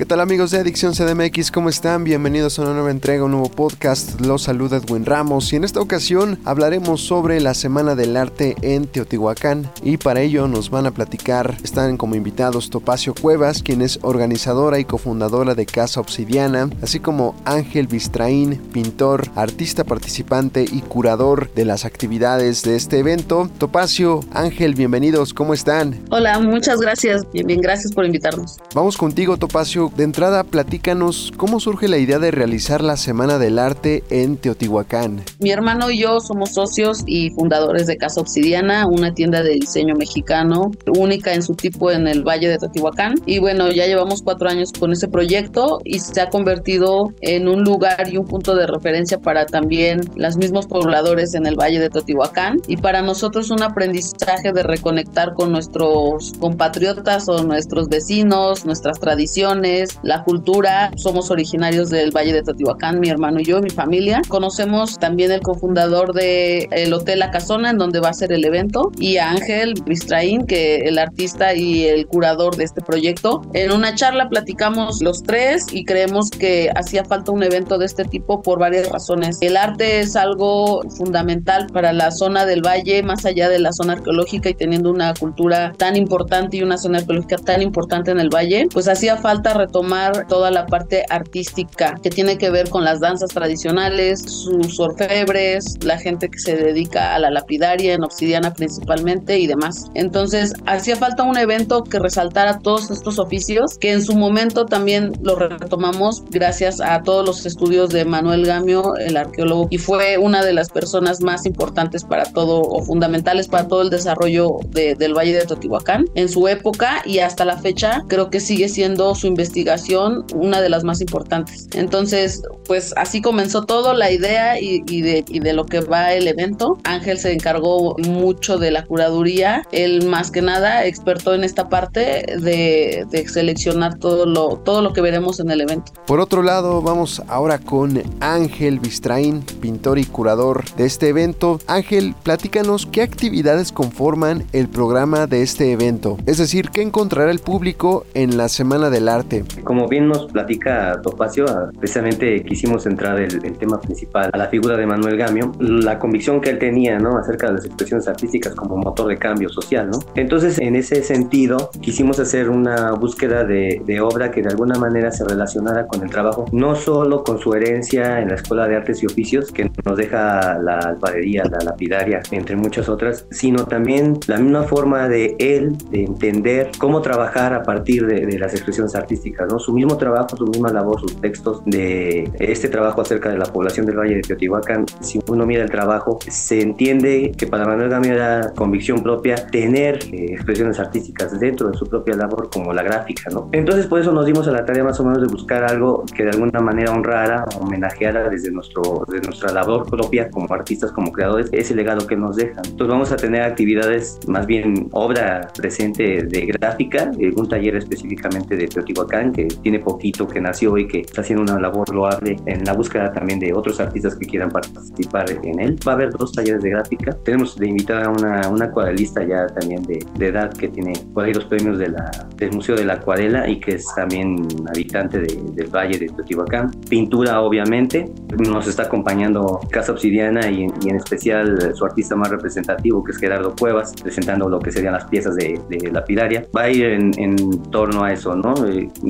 ¿Qué tal amigos de Adicción CDMX? ¿Cómo están? Bienvenidos a una nueva entrega, un nuevo podcast. Los saluda Edwin Ramos y en esta ocasión hablaremos sobre la Semana del Arte en Teotihuacán y para ello nos van a platicar, están como invitados Topacio Cuevas, quien es organizadora y cofundadora de Casa Obsidiana, así como Ángel Bistraín, pintor, artista participante y curador de las actividades de este evento. Topacio, Ángel, bienvenidos, ¿cómo están? Hola, muchas gracias, bien, bien, gracias por invitarnos. Vamos contigo, Topacio de entrada, platícanos cómo surge la idea de realizar la Semana del Arte en Teotihuacán. Mi hermano y yo somos socios y fundadores de Casa Obsidiana, una tienda de diseño mexicano única en su tipo en el Valle de Teotihuacán. Y bueno, ya llevamos cuatro años con ese proyecto y se ha convertido en un lugar y un punto de referencia para también los mismos pobladores en el Valle de Teotihuacán. Y para nosotros un aprendizaje de reconectar con nuestros compatriotas o nuestros vecinos, nuestras tradiciones la cultura. Somos originarios del Valle de Teotihuacán, mi hermano y yo, mi familia. Conocemos también el cofundador del el Hotel La Casona, en donde va a ser el evento, y a Ángel Bistraín, que el artista y el curador de este proyecto. En una charla platicamos los tres y creemos que hacía falta un evento de este tipo por varias razones. El arte es algo fundamental para la zona del valle, más allá de la zona arqueológica y teniendo una cultura tan importante y una zona arqueológica tan importante en el valle, pues hacía falta tomar toda la parte artística que tiene que ver con las danzas tradicionales, sus orfebres, la gente que se dedica a la lapidaria en obsidiana principalmente y demás. Entonces, hacía falta un evento que resaltara todos estos oficios, que en su momento también lo retomamos gracias a todos los estudios de Manuel Gamio, el arqueólogo, y fue una de las personas más importantes para todo o fundamentales para todo el desarrollo del Valle de Teotihuacán en su época y hasta la fecha creo que sigue siendo su investigación una de las más importantes. Entonces, pues así comenzó todo, la idea y, de, lo que va el evento. Ángel se encargó mucho de la curaduría, él más que nada experto en esta parte de, seleccionar todo lo, todo lo que veremos en el evento. Por otro lado, vamos ahora con Ángel Bistraín, pintor y curador de este evento. Ángel, platícanos qué actividades conforman el programa de este evento, es decir, qué encontrará el público en la Semana del Arte. Como bien nos platica Topacio, precisamente quisimos centrar el, tema principal a la figura de Manuel Gamio, la convicción que él tenía ¿no? acerca de las expresiones artísticas como motor de cambio social. ¿no? Entonces, en ese sentido, quisimos hacer una búsqueda de, obra que de alguna manera se relacionara con el trabajo, no solo con su herencia en la Escuela de Artes y Oficios, que nos deja la alfarería, la lapidaria, entre muchas otras, sino también la misma forma de él de entender cómo trabajar a partir de, de las expresiones artísticas ¿no? Su mismo trabajo, su misma labor, sus textos de este trabajo acerca de la población del Valle de Teotihuacán, si uno mira el trabajo, se entiende que para Manuel Gamio era convicción propia tener eh, expresiones artísticas dentro de su propia labor como la gráfica, ¿no? Entonces por eso nos dimos a la tarea más o menos de buscar algo que de alguna manera honrara, homenajeara desde nuestro, de nuestra labor propia como artistas, como creadores, ese legado que nos dejan. Entonces vamos a tener actividades, más bien obra presente de gráfica, eh, un taller específicamente de Teotihuacán que tiene poquito que nació y que está haciendo una labor loable en la búsqueda también de otros artistas que quieran participar en él. Va a haber dos talleres de gráfica. Tenemos de invitar a una, una acuarelista ya también de, de, edad que tiene por ahí los premios de la, del Museo de la Acuarela y que es también habitante del Valle de Teotihuacán. Pintura, obviamente. Nos está acompañando Casa Obsidiana y, en especial su artista más representativo, que es Gerardo Cuevas, presentando lo que serían las piezas de, de lapidaria. Va a ir en, en torno a eso, ¿no?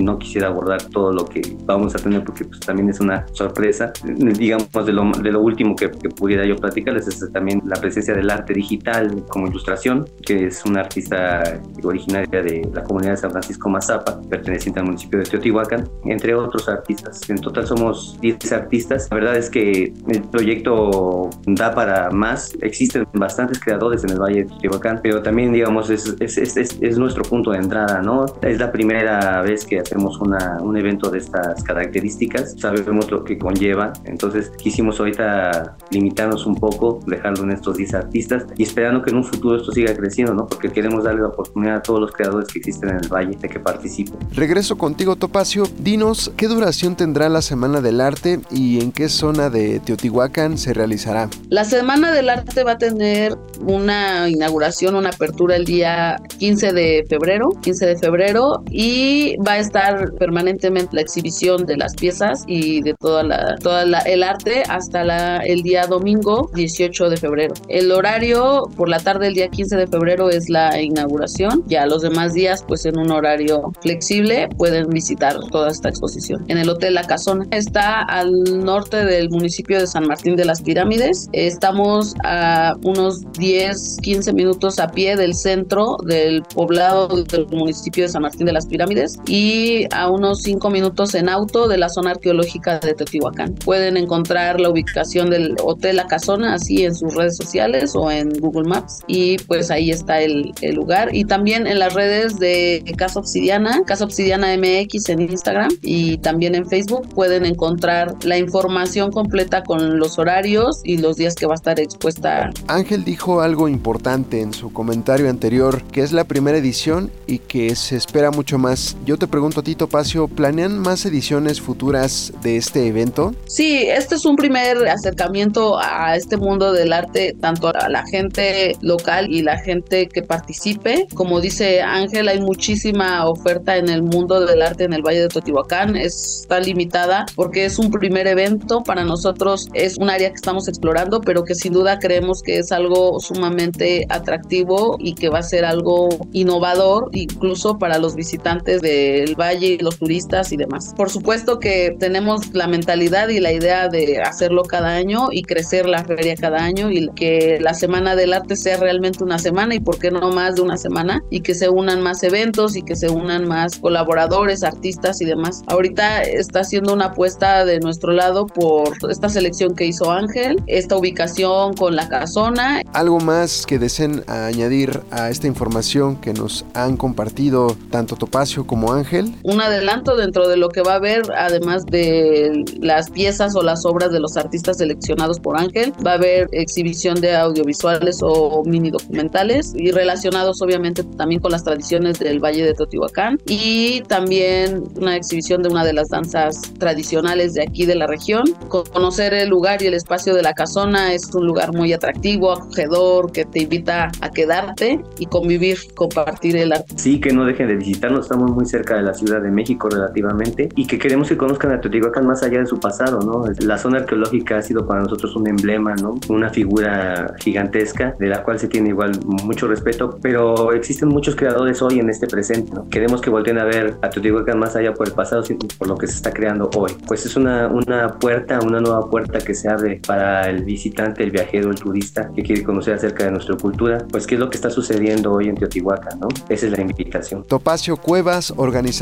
Eh, no quisiera abordar todo lo que vamos a tener porque pues, también es una sorpresa. Digamos, de lo, de lo último que, pudiera yo platicarles es también la presencia del arte digital como ilustración, que es una artista originaria de la comunidad de San Francisco Mazapa, perteneciente al municipio de Teotihuacán, entre otros artistas. En total somos 10 artistas. La verdad es que el proyecto da para más. Existen bastantes creadores en el Valle de Teotihuacán, pero también, digamos, es, es, es, es nuestro punto de entrada, ¿no? Es la primera vez que hacemos una, un evento de estas características, sabemos lo que conlleva, entonces quisimos ahorita limitarnos un poco, dejarlo en estos 10 artistas y esperando que en un futuro esto siga creciendo, ¿no? Porque queremos darle la oportunidad a todos los creadores que existen en el Valle de que participen. Regreso contigo, Topacio. Dinos, ¿qué duración tendrá la Semana del Arte y en qué zona de Teotihuacán se realizará? La Semana del Arte va a tener una inauguración, una apertura el día 15 de febrero, 15 de febrero y va a estar permanentemente la exhibición de las piezas y de toda la toda el arte hasta la, el día domingo 18 de febrero. El horario por la tarde del día 15 de febrero es la inauguración. Ya los demás días pues en un horario flexible pueden visitar toda esta exposición. En el Hotel La Casona está al norte del municipio de San Martín de las Pirámides. Estamos a unos 10, 15 minutos a pie del centro del poblado del municipio de San Martín de las Pirámides y a unos 5 minutos en auto de la zona arqueológica de Teotihuacán. Pueden encontrar la ubicación del Hotel La Casona así en sus redes sociales o en Google Maps y pues ahí está el, el lugar y también en las redes de Casa Obsidiana, Casa Obsidiana MX en Instagram y también en Facebook pueden encontrar la información completa con los horarios y los días que va a estar expuesta. Ángel dijo algo importante en su comentario anterior, que es la primera edición y que se espera mucho más. Yo te pregunto a ti, Topacio, ¿planean más ediciones futuras de este evento? Sí, este es un primer acercamiento a este mundo del arte, tanto a la gente local y la gente que participe. Como dice Ángel, hay muchísima oferta en el mundo del arte en el Valle de Teotihuacán. Está limitada porque es un primer evento. Para nosotros es un área que estamos explorando, pero que sin duda creemos que es algo sumamente atractivo y que va a ser algo innovador, incluso para los visitantes del valle los turistas y demás. Por supuesto que tenemos la mentalidad y la idea de hacerlo cada año y crecer la feria cada año y que la Semana del Arte sea realmente una semana y por qué no más de una semana y que se unan más eventos y que se unan más colaboradores, artistas y demás. Ahorita está haciendo una apuesta de nuestro lado por esta selección que hizo Ángel, esta ubicación con la casona. ¿Algo más que deseen añadir a esta información que nos han compartido tanto Topacio como Ángel? Un adelanto dentro de lo que va a haber, además de las piezas o las obras de los artistas seleccionados por Ángel, va a haber exhibición de audiovisuales o mini documentales y relacionados obviamente también con las tradiciones del Valle de Teotihuacán y también una exhibición de una de las danzas tradicionales de aquí de la región. Conocer el lugar y el espacio de la casona es un lugar muy atractivo, acogedor, que te invita a quedarte y convivir, compartir el arte. Sí, que no dejen de visitarnos, estamos muy cerca de la Ciudad de México relativamente y que queremos que conozcan a Teotihuacán más allá de su pasado, ¿no? La zona arqueológica ha sido para nosotros un emblema, ¿no? Una figura gigantesca de la cual se tiene igual mucho respeto, pero existen muchos creadores hoy en este presente, ¿no? Queremos que volteen a ver a Teotihuacán más allá por el pasado, por lo que se está creando hoy. Pues es una, una puerta, una nueva puerta que se abre para el visitante, el viajero, el turista que quiere conocer acerca de nuestra cultura, pues qué es lo que está sucediendo hoy en Teotihuacán, ¿no? Esa es la invitación. Topacio Cuevas,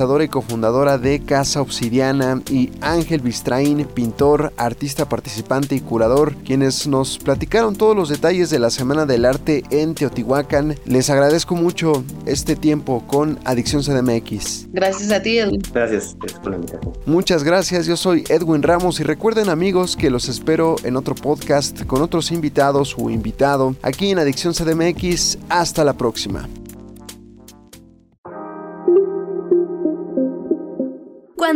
organizadora y cofundadora de Casa Obsidiana, y Ángel Bistraín, pintor, artista participante y curador, quienes nos platicaron todos los detalles de la Semana del Arte en Teotihuacán. Les agradezco mucho este tiempo con Adicción CDMX. Gracias a ti, Edwin. Gracias, por la invitación. Muchas gracias, yo soy Edwin Ramos y recuerden amigos que los espero en otro podcast con otros invitados o invitado aquí en Adicción CDMX. Hasta la próxima.